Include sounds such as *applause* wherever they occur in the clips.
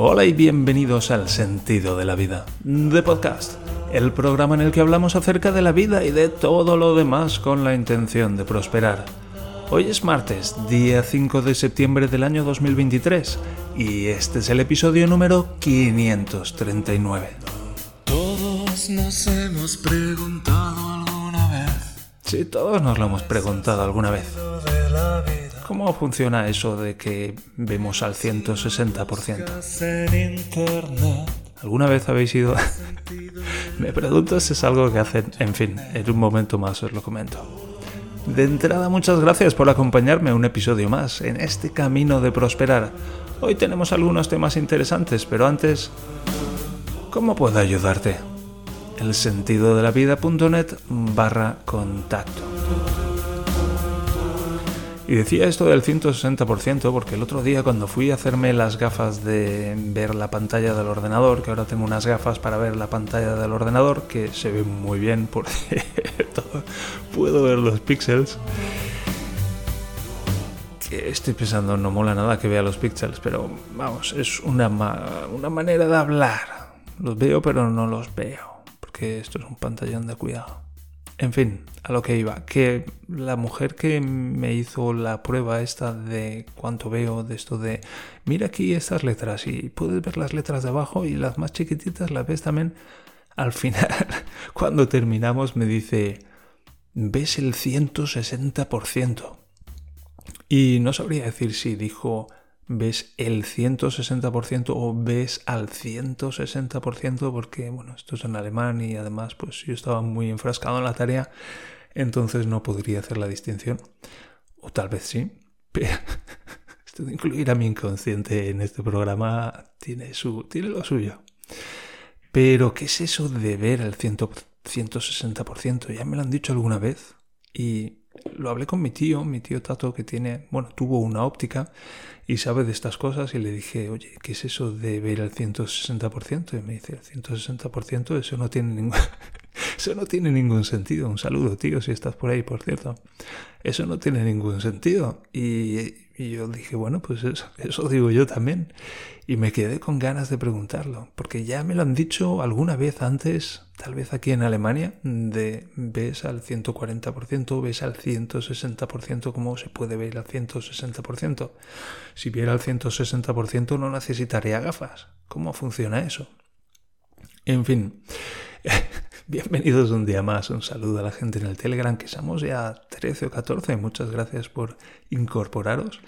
Hola y bienvenidos al Sentido de la Vida, de Podcast, el programa en el que hablamos acerca de la vida y de todo lo demás con la intención de prosperar. Hoy es martes, día 5 de septiembre del año 2023, y este es el episodio número 539. Todos nos hemos preguntado alguna vez Sí, todos nos lo hemos preguntado alguna vez. ¿Cómo funciona eso de que vemos al 160%? En internet. ¿Alguna vez habéis ido? *laughs* Me pregunto si es algo que hacen. En fin, en un momento más os lo comento. De entrada, muchas gracias por acompañarme un episodio más en este camino de prosperar. Hoy tenemos algunos temas interesantes, pero antes, ¿cómo puedo ayudarte? El sentido de la vida.net barra contacto. Y decía esto del 160% porque el otro día cuando fui a hacerme las gafas de ver la pantalla del ordenador, que ahora tengo unas gafas para ver la pantalla del ordenador, que se ve muy bien, por cierto, *laughs* puedo ver los píxeles. Estoy pensando, no mola nada que vea los píxeles, pero vamos, es una, ma- una manera de hablar. Los veo pero no los veo, porque esto es un pantallón de cuidado. En fin, a lo que iba, que la mujer que me hizo la prueba esta de cuánto veo, de esto de, mira aquí estas letras y puedes ver las letras de abajo y las más chiquititas las ves también, al final, *laughs* cuando terminamos me dice, ves el 160%. Y no sabría decir si dijo ves el 160% o ves al 160% porque, bueno, esto es en alemán y además pues yo estaba muy enfrascado en la tarea, entonces no podría hacer la distinción. O tal vez sí, *laughs* pero esto de incluir a mi inconsciente en este programa tiene, su, tiene lo suyo. Pero, ¿qué es eso de ver el 100 160%? Ya me lo han dicho alguna vez y lo hablé con mi tío, mi tío Tato, que tiene, bueno, tuvo una óptica y sabe de estas cosas y le dije, oye, ¿qué es eso de ver el 160%? Y me dice, el 160%, eso no tiene ningún, *laughs* eso no tiene ningún sentido. Un saludo, tío, si estás por ahí, por cierto. Eso no tiene ningún sentido. Y, y yo dije, bueno, pues eso, digo yo también. Y me quedé con ganas de preguntarlo, porque ya me lo han dicho alguna vez antes, tal vez aquí en Alemania, de ves al 140%, ves al 160%, ¿cómo se puede ver al 160%? Si viera al 160% no necesitaría gafas. ¿Cómo funciona eso? En fin, bienvenidos un día más. Un saludo a la gente en el Telegram, que somos ya 13 o 14. Muchas gracias por incorporaros.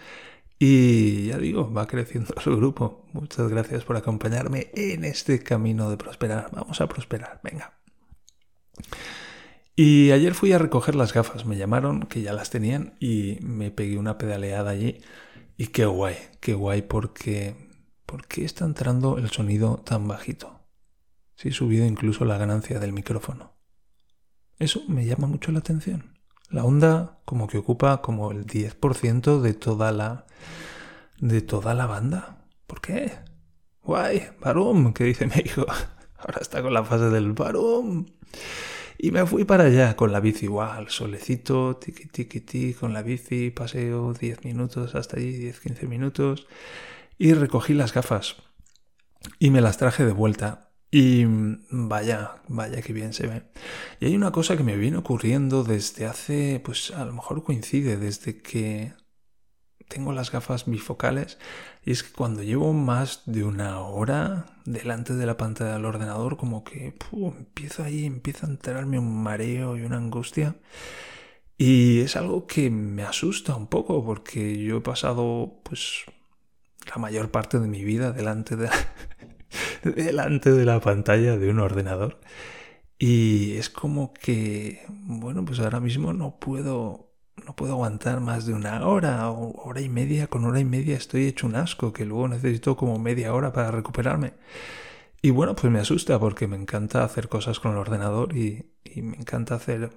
Y ya digo, va creciendo el grupo. Muchas gracias por acompañarme en este camino de prosperar. Vamos a prosperar, venga. Y ayer fui a recoger las gafas. Me llamaron, que ya las tenían, y me pegué una pedaleada allí. Y qué guay, qué guay, porque... ¿Por qué está entrando el sonido tan bajito? Si he subido incluso la ganancia del micrófono. Eso me llama mucho la atención. La onda como que ocupa como el 10% de toda la de toda la banda. ¿Por qué? Guay, Barum, que dice mi hijo. *laughs* Ahora está con la fase del Barum. Y me fui para allá con la bici igual, solecito, tiqui tiqui ti, con la bici, paseo 10 minutos hasta allí, 10-15 minutos, y recogí las gafas. Y me las traje de vuelta. Y mm, vaya, vaya que bien se ve. Y hay una cosa que me viene ocurriendo desde hace, pues a lo mejor coincide, desde que tengo las gafas bifocales, y es que cuando llevo más de una hora delante de la pantalla del ordenador, como que empiezo ahí, empieza a entrarme un mareo y una angustia. Y es algo que me asusta un poco, porque yo he pasado, pues, la mayor parte de mi vida delante de *laughs* delante de la pantalla de un ordenador. Y es como que, bueno, pues ahora mismo no puedo, no puedo aguantar más de una hora o hora y media. Con hora y media estoy hecho un asco, que luego necesito como media hora para recuperarme. Y bueno, pues me asusta porque me encanta hacer cosas con el ordenador y, me encanta hacer,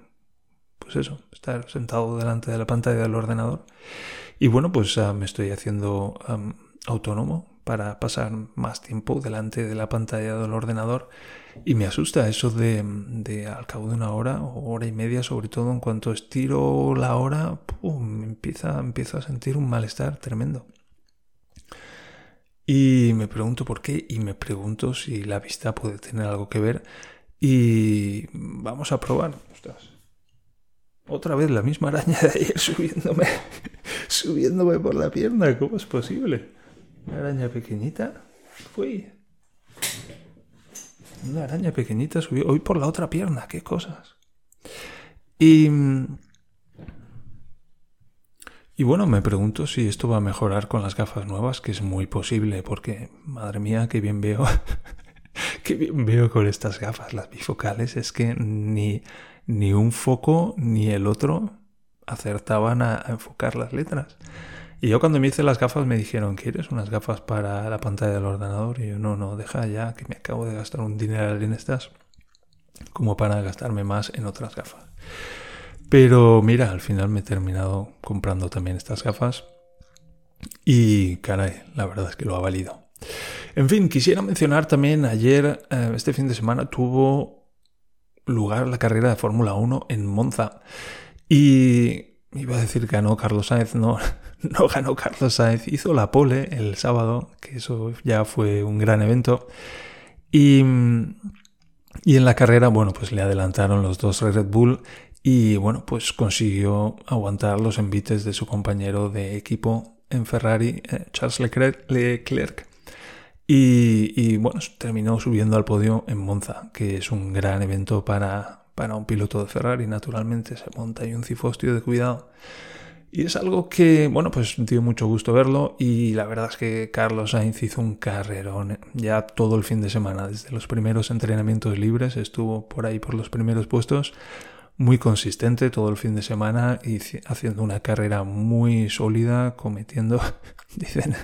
pues eso, estar sentado delante de la pantalla del ordenador. Y bueno, pues uh, me estoy haciendo um, autónomo para pasar más tiempo delante de la pantalla del ordenador y me asusta eso de, al cabo de una hora o hora y media, sobre todo en cuanto estiro la hora, pum, empieza, empiezo a sentir un malestar tremendo. Y me pregunto por qué y me pregunto si la vista puede tener algo que ver. Y vamos a probar. Otra vez la misma araña de ayer *laughs* subiéndome, subiéndome por la pierna. ¿Cómo es posible? Una araña pequeñita. Fui. Una araña pequeñita subió hoy por la otra pierna. Qué cosas. Y y bueno, me pregunto si esto va a mejorar con las gafas nuevas, que es muy posible, porque madre mía, qué bien veo. *laughs* qué bien veo con estas gafas, las bifocales. Es que ni, ni un foco ni el otro acertaban a enfocar las letras. Y yo cuando me hice las gafas me dijeron, ¿quieres unas gafas para la pantalla del ordenador? Y yo, no, no, deja ya, que me acabo de gastar un dinero en estas, como para gastarme más en otras gafas. Pero mira, al final me he terminado comprando también estas gafas. Y caray, la verdad es que lo ha valido. En fin, quisiera mencionar también ayer, eh, este fin de semana, tuvo lugar la carrera de Fórmula 1 en Monza. Y iba a decir que ganó Carlos Sainz, no, *laughs* no ganó Carlos Sainz, hizo la pole el sábado, que eso ya fue un gran evento. Y, y en la carrera, bueno, pues le adelantaron los dos Red Bull y bueno, pues consiguió aguantar los envites de su compañero de equipo en Ferrari, eh, Charles Leclerc. Y, bueno, terminó subiendo al podio en Monza, que es un gran evento para, para un piloto de Ferrari, naturalmente. Se monta ahí un cifostio de cuidado. Y es algo que, bueno, pues dio mucho gusto verlo y la verdad es que Carlos Sainz hizo un carrerón ya todo el fin de semana, desde los primeros entrenamientos libres, estuvo por ahí por los primeros puestos muy consistente todo el fin de semana y haciendo una carrera muy sólida, cometiendo, *laughs* dicen,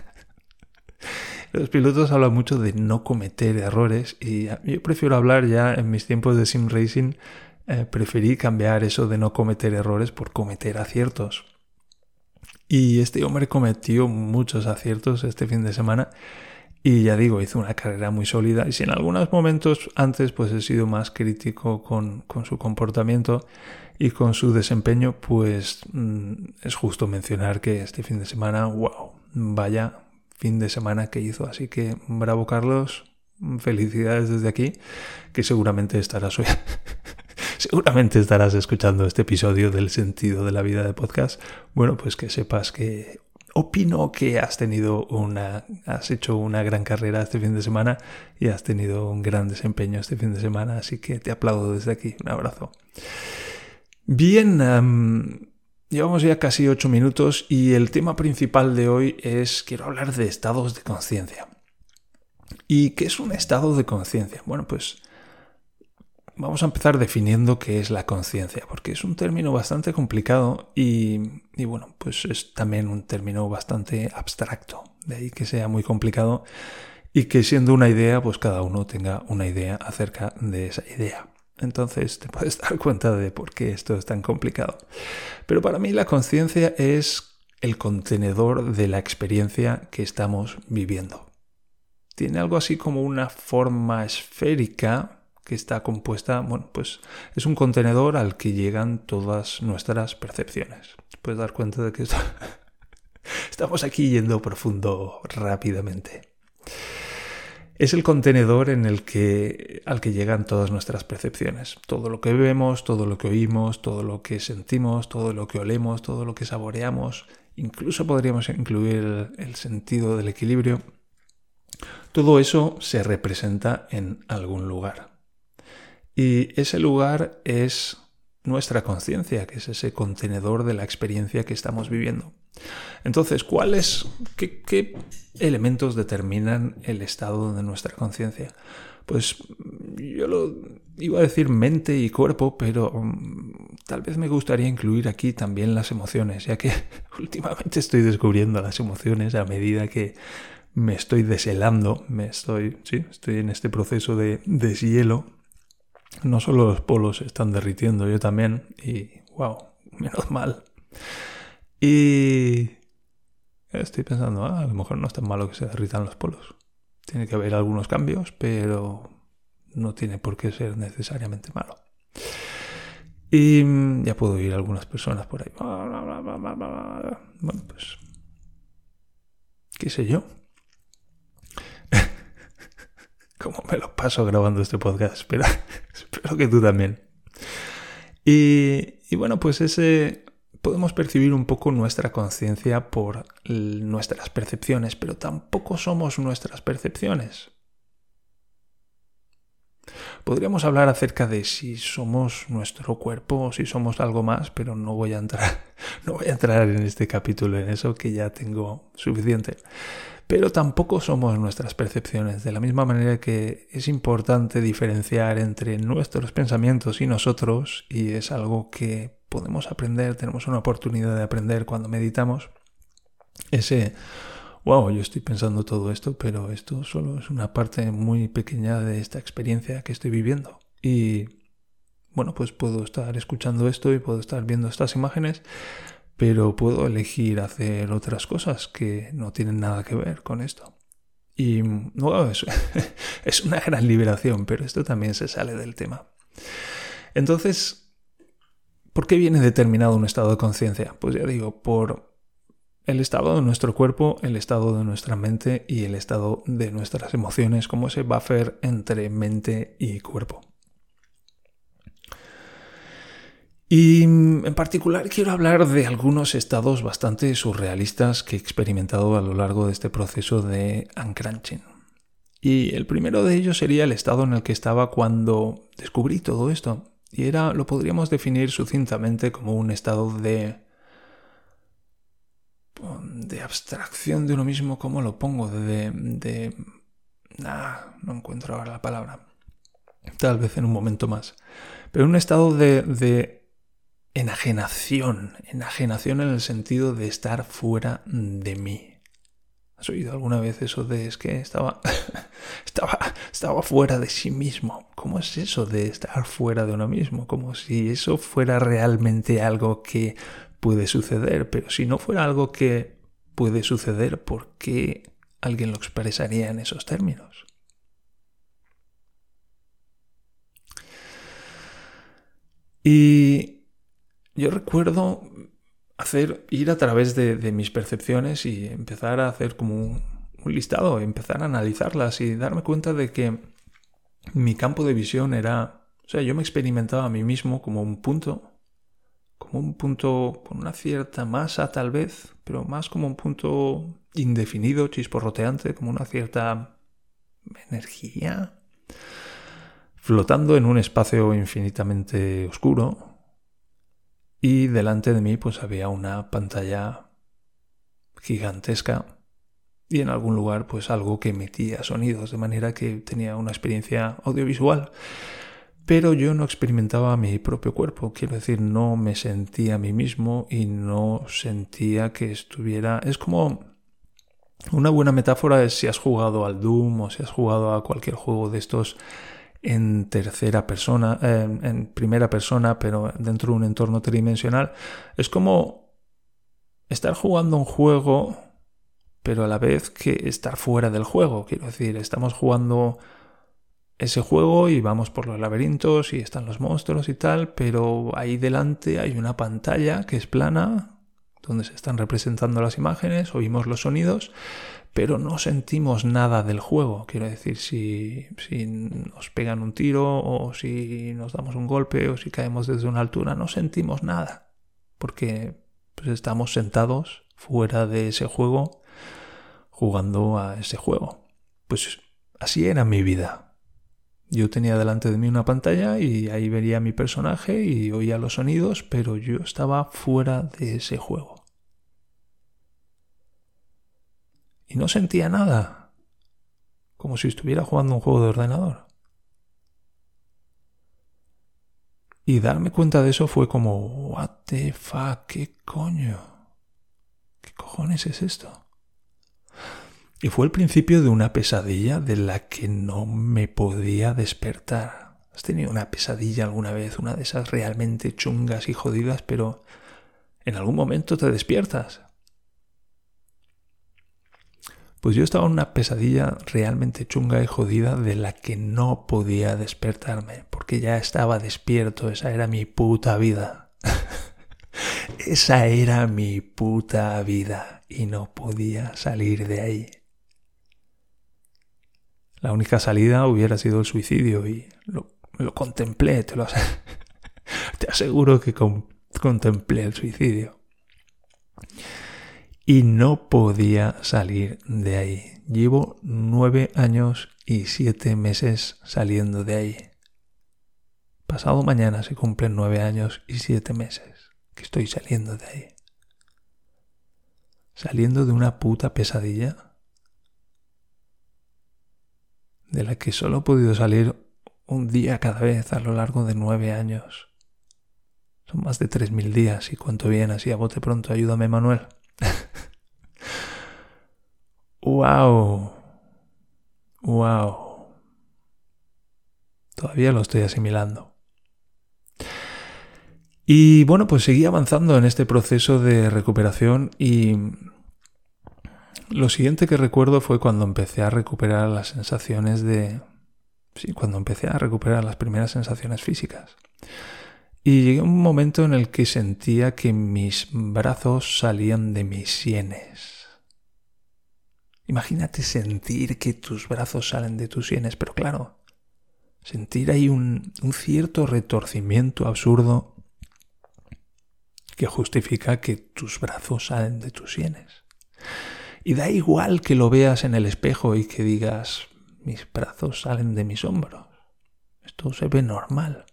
*laughs* los pilotos hablan mucho de no cometer errores y yo prefiero hablar ya en mis tiempos de sim racing, eh, preferí cambiar eso de no cometer errores por cometer aciertos. Y este hombre cometió muchos aciertos este fin de semana y ya digo, hizo una carrera muy sólida y si en algunos momentos antes pues he sido más crítico con, su comportamiento y con su desempeño, pues mm, es justo mencionar que este fin de semana, wow, vaya fin de semana que hizo. Así que bravo Carlos, felicidades desde aquí, que seguramente estarás hoy. *laughs* seguramente estarás escuchando este episodio del sentido de la vida de podcast. Bueno, pues que sepas que opino que has tenido una, has hecho una gran carrera este fin de semana y has tenido un gran desempeño este fin de semana, así que te aplaudo desde aquí. Un abrazo. Bien, llevamos ya casi ocho minutos y el tema principal de hoy es, quiero hablar de estados de conciencia. ¿Y qué es un estado de conciencia? Bueno, pues Vamos a empezar definiendo qué es la conciencia, porque es un término bastante complicado y, bueno, pues es también un término bastante abstracto, de ahí que sea muy complicado y que siendo una idea, pues cada uno tenga una idea acerca de esa idea. Entonces te puedes dar cuenta de por qué esto es tan complicado. Pero para mí la conciencia es el contenedor de la experiencia que estamos viviendo. Tiene algo así como una forma esférica, que está compuesta, bueno, pues es un contenedor al que llegan todas nuestras percepciones. Puedes dar cuenta de que *laughs* estamos aquí yendo profundo rápidamente. Es el contenedor en el que al que llegan todas nuestras percepciones. Todo lo que vemos, todo lo que oímos, todo lo que sentimos, todo lo que olemos, todo lo que saboreamos, incluso podríamos incluir el sentido del equilibrio. Todo eso se representa en algún lugar. Y ese lugar es nuestra conciencia, que es ese contenedor de la experiencia que estamos viviendo. Entonces, ¿cuáles, qué, elementos determinan el estado de nuestra conciencia? Pues yo lo iba a decir mente y cuerpo, pero mm, tal vez me gustaría incluir aquí también las emociones, ya que *laughs* últimamente estoy descubriendo las emociones a medida que me estoy deshelando, me estoy, sí, estoy en este proceso de deshielo no solo los polos se están derritiendo, yo también. Y wow, menos mal. Y estoy pensando, ah, a lo mejor no es tan malo que se derritan los polos. Tiene que haber algunos cambios, pero no tiene por qué ser necesariamente malo. Y ya puedo oír algunas personas por ahí. Bueno, pues, qué sé yo. *laughs* como me lo paso grabando este podcast. Espero, espero *laughs* que tú también. Y, y bueno, pues ese podemos percibir un poco nuestra conciencia por nuestras percepciones, pero tampoco somos nuestras percepciones. Podríamos hablar acerca de si somos nuestro cuerpo o si somos algo más, pero no voy a entrar, *laughs* no voy a entrar en este capítulo en eso que ya tengo suficiente. Pero tampoco somos nuestras percepciones, de la misma manera que es importante diferenciar entre nuestros pensamientos y nosotros, y es algo que podemos aprender, tenemos una oportunidad de aprender cuando meditamos, ese wow, yo estoy pensando todo esto, pero esto solo es una parte muy pequeña de esta experiencia que estoy viviendo. Y bueno, pues puedo estar escuchando esto y puedo estar viendo estas imágenes, pero puedo elegir hacer otras cosas que no tienen nada que ver con esto. Y wow, es, *laughs* es una gran liberación, pero esto también se sale del tema. Entonces, ¿por qué viene determinado un estado de conciencia? Pues ya digo, por el estado de nuestro cuerpo, el estado de nuestra mente y el estado de nuestras emociones, como ese buffer entre mente y cuerpo. Y en particular quiero hablar de algunos estados bastante surrealistas que he experimentado a lo largo de este proceso de uncrunching. Y el primero de ellos sería el estado en el que estaba cuando descubrí todo esto. Y era, lo podríamos definir sucintamente como un estado de de abstracción de uno mismo, ¿cómo lo pongo? De... de no encuentro ahora la palabra. Tal vez en un momento más. Pero un estado de, de enajenación. Enajenación en el sentido de estar fuera de mí. ¿Has oído alguna vez eso de es que estaba, *laughs* estaba, estaba fuera de sí mismo? ¿Cómo es eso de estar fuera de uno mismo? Como si eso fuera realmente algo que puede suceder, pero si no fuera algo que puede suceder, ¿por qué alguien lo expresaría en esos términos? Y yo recuerdo hacer, ir a través de, mis percepciones y empezar a hacer como un, un, listado, empezar a analizarlas y darme cuenta de que mi campo de visión era, o sea, yo me experimentaba a mí mismo como un punto como un punto con una cierta masa tal vez, pero más como un punto indefinido, chisporroteante, como una cierta energía, flotando en un espacio infinitamente oscuro. Y delante de mí pues había una pantalla gigantesca y en algún lugar pues algo que emitía sonidos, de manera que tenía una experiencia audiovisual. Pero yo no experimentaba mi propio cuerpo, quiero decir, no me sentía a mí mismo y no sentía que estuviera... Es como... Una buena metáfora es si has jugado al Doom o si has jugado a cualquier juego de estos en tercera persona, en primera persona, pero dentro de un entorno tridimensional. Es como estar jugando un juego, pero a la vez que estar fuera del juego. Quiero decir, estamos jugando ese juego y vamos por los laberintos y están los monstruos y tal, pero ahí delante hay una pantalla que es plana, donde se están representando las imágenes, oímos los sonidos, pero no sentimos nada del juego. Quiero decir, si, nos pegan un tiro o si nos damos un golpe o si caemos desde una altura, no sentimos nada, porque pues, estamos sentados fuera de ese juego jugando a ese juego. Pues así era mi vida. Yo tenía delante de mí una pantalla y ahí vería mi personaje y oía los sonidos, pero yo estaba fuera de ese juego. Y no sentía nada, como si estuviera jugando un juego de ordenador. Y darme cuenta de eso fue como, what the fuck, qué coño, qué cojones es esto. Y fue el principio de una pesadilla de la que no me podía despertar. ¿Has tenido una pesadilla alguna vez? Una de esas realmente chungas y jodidas, pero en algún momento te despiertas. Pues yo estaba en una pesadilla realmente chunga y jodida de la que no podía despertarme, porque ya estaba despierto, esa era mi puta vida. *laughs* esa era mi puta vida y no podía salir de ahí. La única salida hubiera sido el suicidio y lo, lo contemplé, *laughs* te aseguro que con- contemplé el suicidio. Y no podía salir de ahí. Llevo nueve años y siete meses saliendo de ahí. Pasado mañana se cumplen nueve años y siete meses que estoy saliendo de ahí. Saliendo de una puta pesadilla de la que solo he podido salir un día cada vez a lo largo de nueve años. Son más de tres mil días y cuánto bien así a bote pronto. Ayúdame, Manuel. *laughs* ¡Wow! ¡Wow! Todavía lo estoy asimilando. Y bueno, pues seguí avanzando en este proceso de recuperación y lo siguiente que recuerdo fue cuando empecé a recuperar las sensaciones de... Sí, cuando empecé a recuperar las primeras sensaciones físicas. Y llegué a un momento en el que sentía que mis brazos salían de mis sienes. Imagínate sentir que tus brazos salen de tus sienes, pero claro, sentir ahí un, un cierto retorcimiento absurdo que justifica que tus brazos salen de tus sienes. Y da igual que lo veas en el espejo y que digas, mis brazos salen de mis hombros. Esto se ve normal.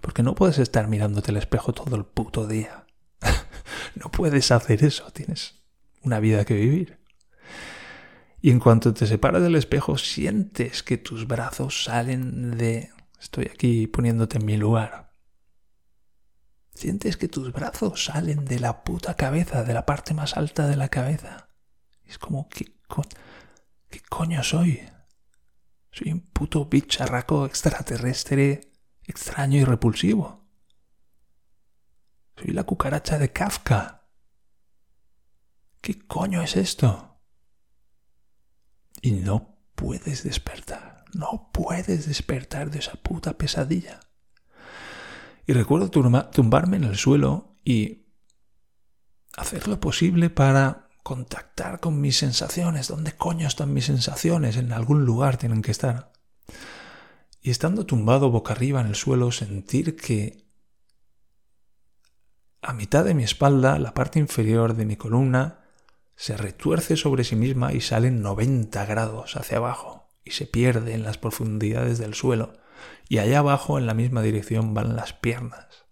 Porque no puedes estar mirándote el espejo todo el puto día. *laughs* no puedes hacer eso, tienes una vida que vivir. Y en cuanto te separas del espejo, sientes que tus brazos salen de... Estoy aquí poniéndote en mi lugar. Sientes que tus brazos salen de la puta cabeza, de la parte más alta de la cabeza. Es como, ¿qué, co ¿qué coño soy? Soy un puto bicharraco extraterrestre extraño y repulsivo. Soy la cucaracha de Kafka. ¿Qué coño es esto? Y no puedes despertar. No puedes despertar de esa puta pesadilla. Y recuerdo tumbarme en el suelo y hacer lo posible para contactar con mis sensaciones. ¿Dónde coño están mis sensaciones? En algún lugar tienen que estar. Y estando tumbado boca arriba en el suelo, sentir que a mitad de mi espalda, la parte inferior de mi columna, se retuerce sobre sí misma y sale en 90 grados hacia abajo y se pierde en las profundidades del suelo y allá abajo en la misma dirección van las piernas.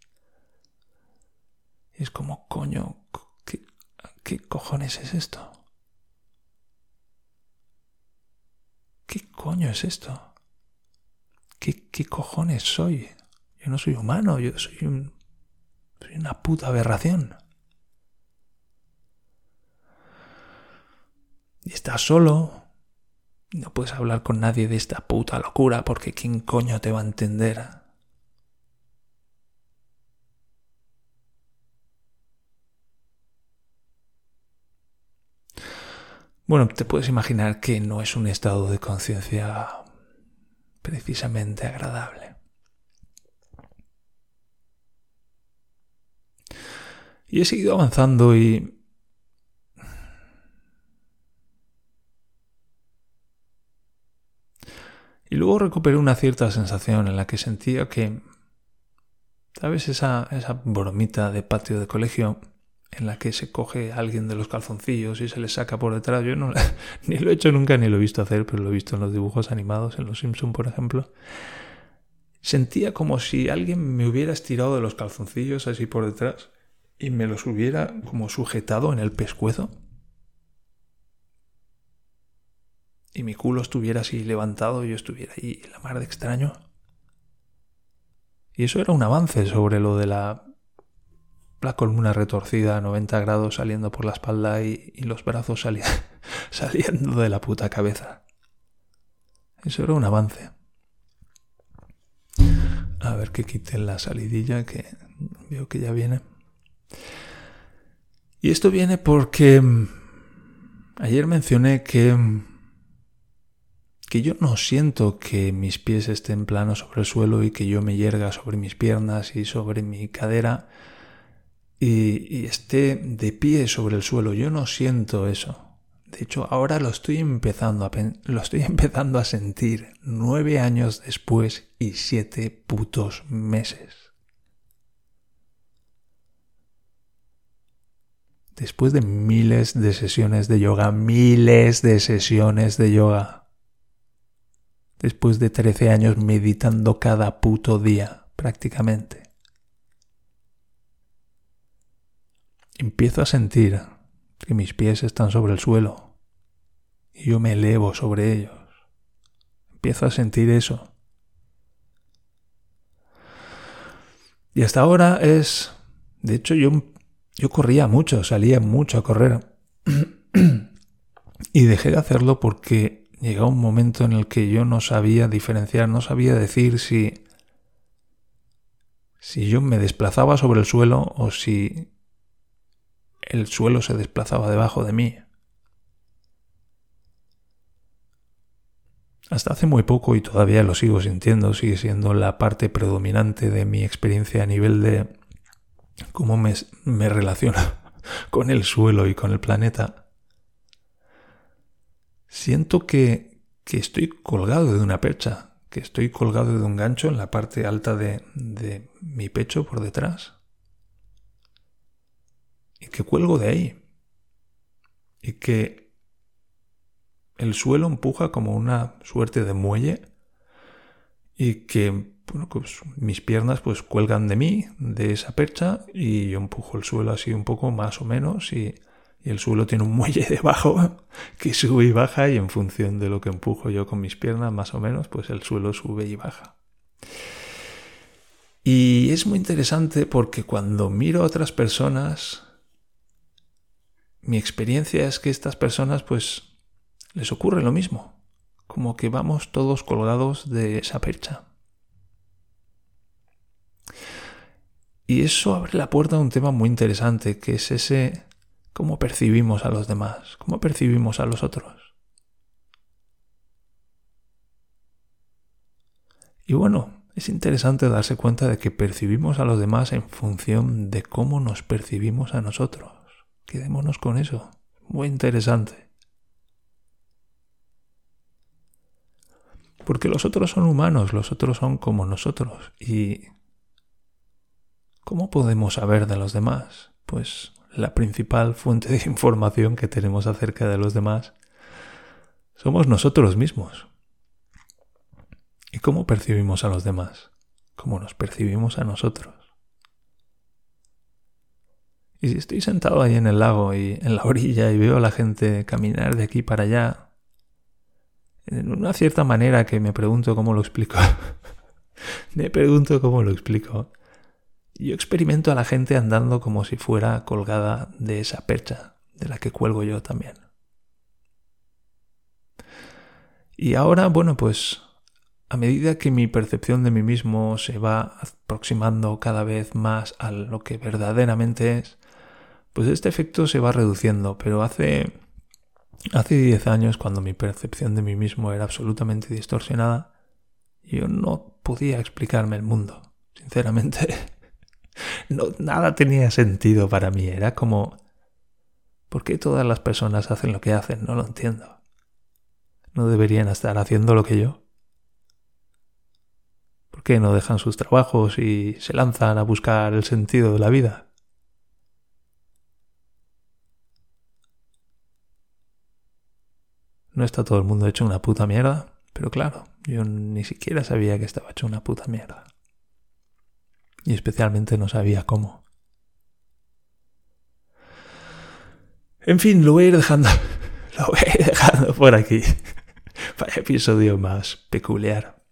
Y es como, coño, ¿qué, qué cojones es esto? ¿Qué coño es esto? ¿Qué, ¿Qué cojones soy? Yo no soy humano, yo soy un... Soy una puta aberración. Y estás solo. No puedes hablar con nadie de esta puta locura porque ¿quién coño te va a entender? Bueno, te puedes imaginar que no es un estado de conciencia precisamente agradable. Y he seguido avanzando y... Y luego recuperé una cierta sensación en la que sentía que... ¿Sabes esa, esa bromita de patio de colegio en la que se coge a alguien de los calzoncillos y se le saca por detrás? Yo no, *laughs* ni lo he hecho nunca ni lo he visto hacer, pero lo he visto en los dibujos animados, en Los Simpson, por ejemplo. Sentía como si alguien me hubiera estirado de los calzoncillos así por detrás y me los hubiera como sujetado en el pescuezo. Y mi culo estuviera así levantado y yo estuviera ahí la mar de extraño. Y eso era un avance sobre lo de la, la columna retorcida a 90 grados saliendo por la espalda y, los brazos salía, *laughs* saliendo de la puta cabeza. Eso era un avance. A ver que quiten la salidilla que veo que ya viene. Y esto viene porque ayer mencioné que que yo no siento que mis pies estén planos sobre el suelo y que yo me yerga sobre mis piernas y sobre mi cadera y, y esté de pie sobre el suelo. Yo no siento eso. De hecho, ahora lo estoy empezando a, lo estoy *laughs* empezando a sentir nueve años después y siete putos meses. Después de miles de sesiones de yoga, miles de sesiones de yoga. Después de 13 años meditando cada puto día, prácticamente. Empiezo a sentir que mis pies están sobre el suelo y yo me elevo sobre ellos. Empiezo a sentir eso. Y hasta ahora es... De hecho, yo, yo corría mucho, salía mucho a correr. *clears throat* y dejé de hacerlo porque llegó un momento en el que yo no sabía diferenciar, no sabía decir si... si yo me desplazaba sobre el suelo o si el suelo se desplazaba debajo de mí. Hasta hace muy poco, y todavía lo sigo sintiendo, sigue siendo la parte predominante de mi experiencia a nivel de cómo me, me relaciono *laughs* con el suelo y con el planeta. Siento que, que estoy colgado de una percha, que estoy colgado de un gancho en la parte alta de, de mi pecho por detrás y que cuelgo de ahí y que el suelo empuja como una suerte de muelle y que pues, mis piernas pues cuelgan de mí, de esa percha y yo empujo el suelo así un poco más o menos y, y el suelo tiene un muelle *laughs* debajo que sube y baja y en función de lo que empujo yo con mis piernas más o menos pues el suelo sube y baja. Y es muy interesante porque cuando miro a otras personas mi experiencia es que estas personas pues les ocurre lo mismo, como que vamos todos colgados de esa percha. Y eso abre la puerta a un tema muy interesante, que es ese cómo percibimos a los demás, cómo percibimos a los otros. Y bueno, es interesante darse cuenta de que percibimos a los demás en función de cómo nos percibimos a nosotros. Quedémonos con eso. Muy interesante. Porque los otros son humanos, los otros son como nosotros. ¿Y cómo podemos saber de los demás? Pues la principal fuente de *laughs* información que tenemos acerca de los demás somos nosotros mismos. ¿Y cómo percibimos a los demás? ¿Cómo nos percibimos a nosotros? Y si estoy sentado ahí en el lago y en la *laughs* orilla y veo a la gente caminar de aquí para allá, en una cierta manera que me pregunto cómo lo explico, *laughs* me pregunto cómo lo explico, yo experimento a la gente andando como si fuera colgada de esa percha de la que cuelgo yo también. Y ahora, bueno, pues a medida que mi percepción de mí mismo se va aproximando cada vez más a lo que verdaderamente es, pues este efecto se va reduciendo, pero hace hace 10 años cuando mi percepción de mí mismo era absolutamente distorsionada, yo no podía explicarme el mundo, sinceramente. *laughs* No, nada tenía sentido para mí, era como ¿por qué todas las personas hacen lo que hacen? No lo entiendo. ¿No deberían estar haciendo lo que yo? ¿Por qué no dejan sus trabajos y se lanzan a buscar el sentido de la vida? No está todo el mundo hecho una puta mierda, pero claro, yo ni siquiera sabía que estaba hecho una puta mierda. Y especialmente no sabía cómo. En fin, lo voy a ir dejando. *laughs* Lo voy a ir dejando por aquí. *laughs* Para episodio más peculiar.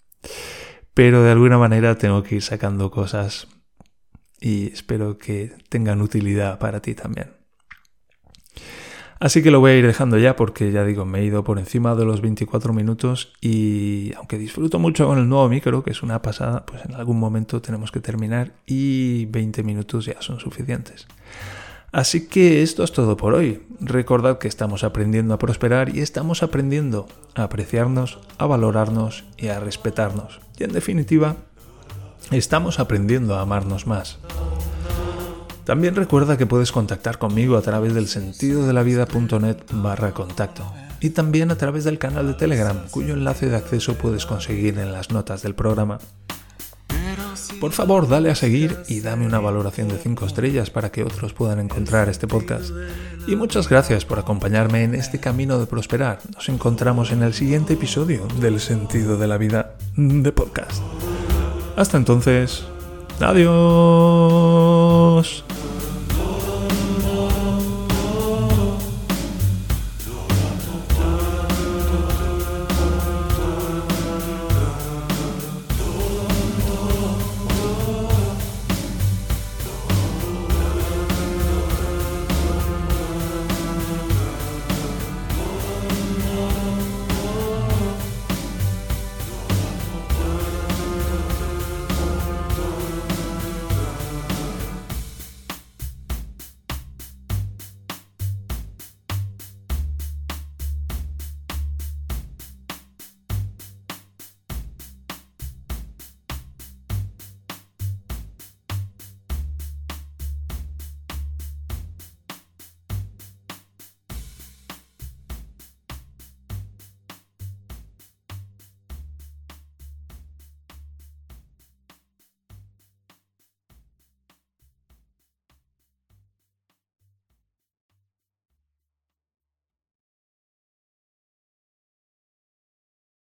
Pero de alguna manera tengo que ir sacando cosas y espero que tengan utilidad para ti también. Así que lo voy a ir dejando ya porque ya digo, me he ido por encima de los 24 minutos y aunque disfruto mucho con el nuevo micro, que es una pasada, pues en algún momento tenemos que terminar y 20 minutos ya son suficientes. Así que esto es todo por hoy. Recordad que estamos aprendiendo a prosperar y estamos aprendiendo a apreciarnos, a valorarnos y a respetarnos. Y en definitiva, estamos aprendiendo a amarnos más. También recuerda que puedes contactar conmigo a través del sentidodelavida.net barra contacto y también a través del canal de Telegram, cuyo enlace de acceso puedes conseguir en las notas del programa. Por favor, dale a seguir y dame una valoración de 5 estrellas para que otros puedan encontrar este podcast. Y muchas gracias por acompañarme en este camino de prosperar. Nos encontramos en el siguiente episodio del sentido de la vida de podcast. Hasta entonces, adiós.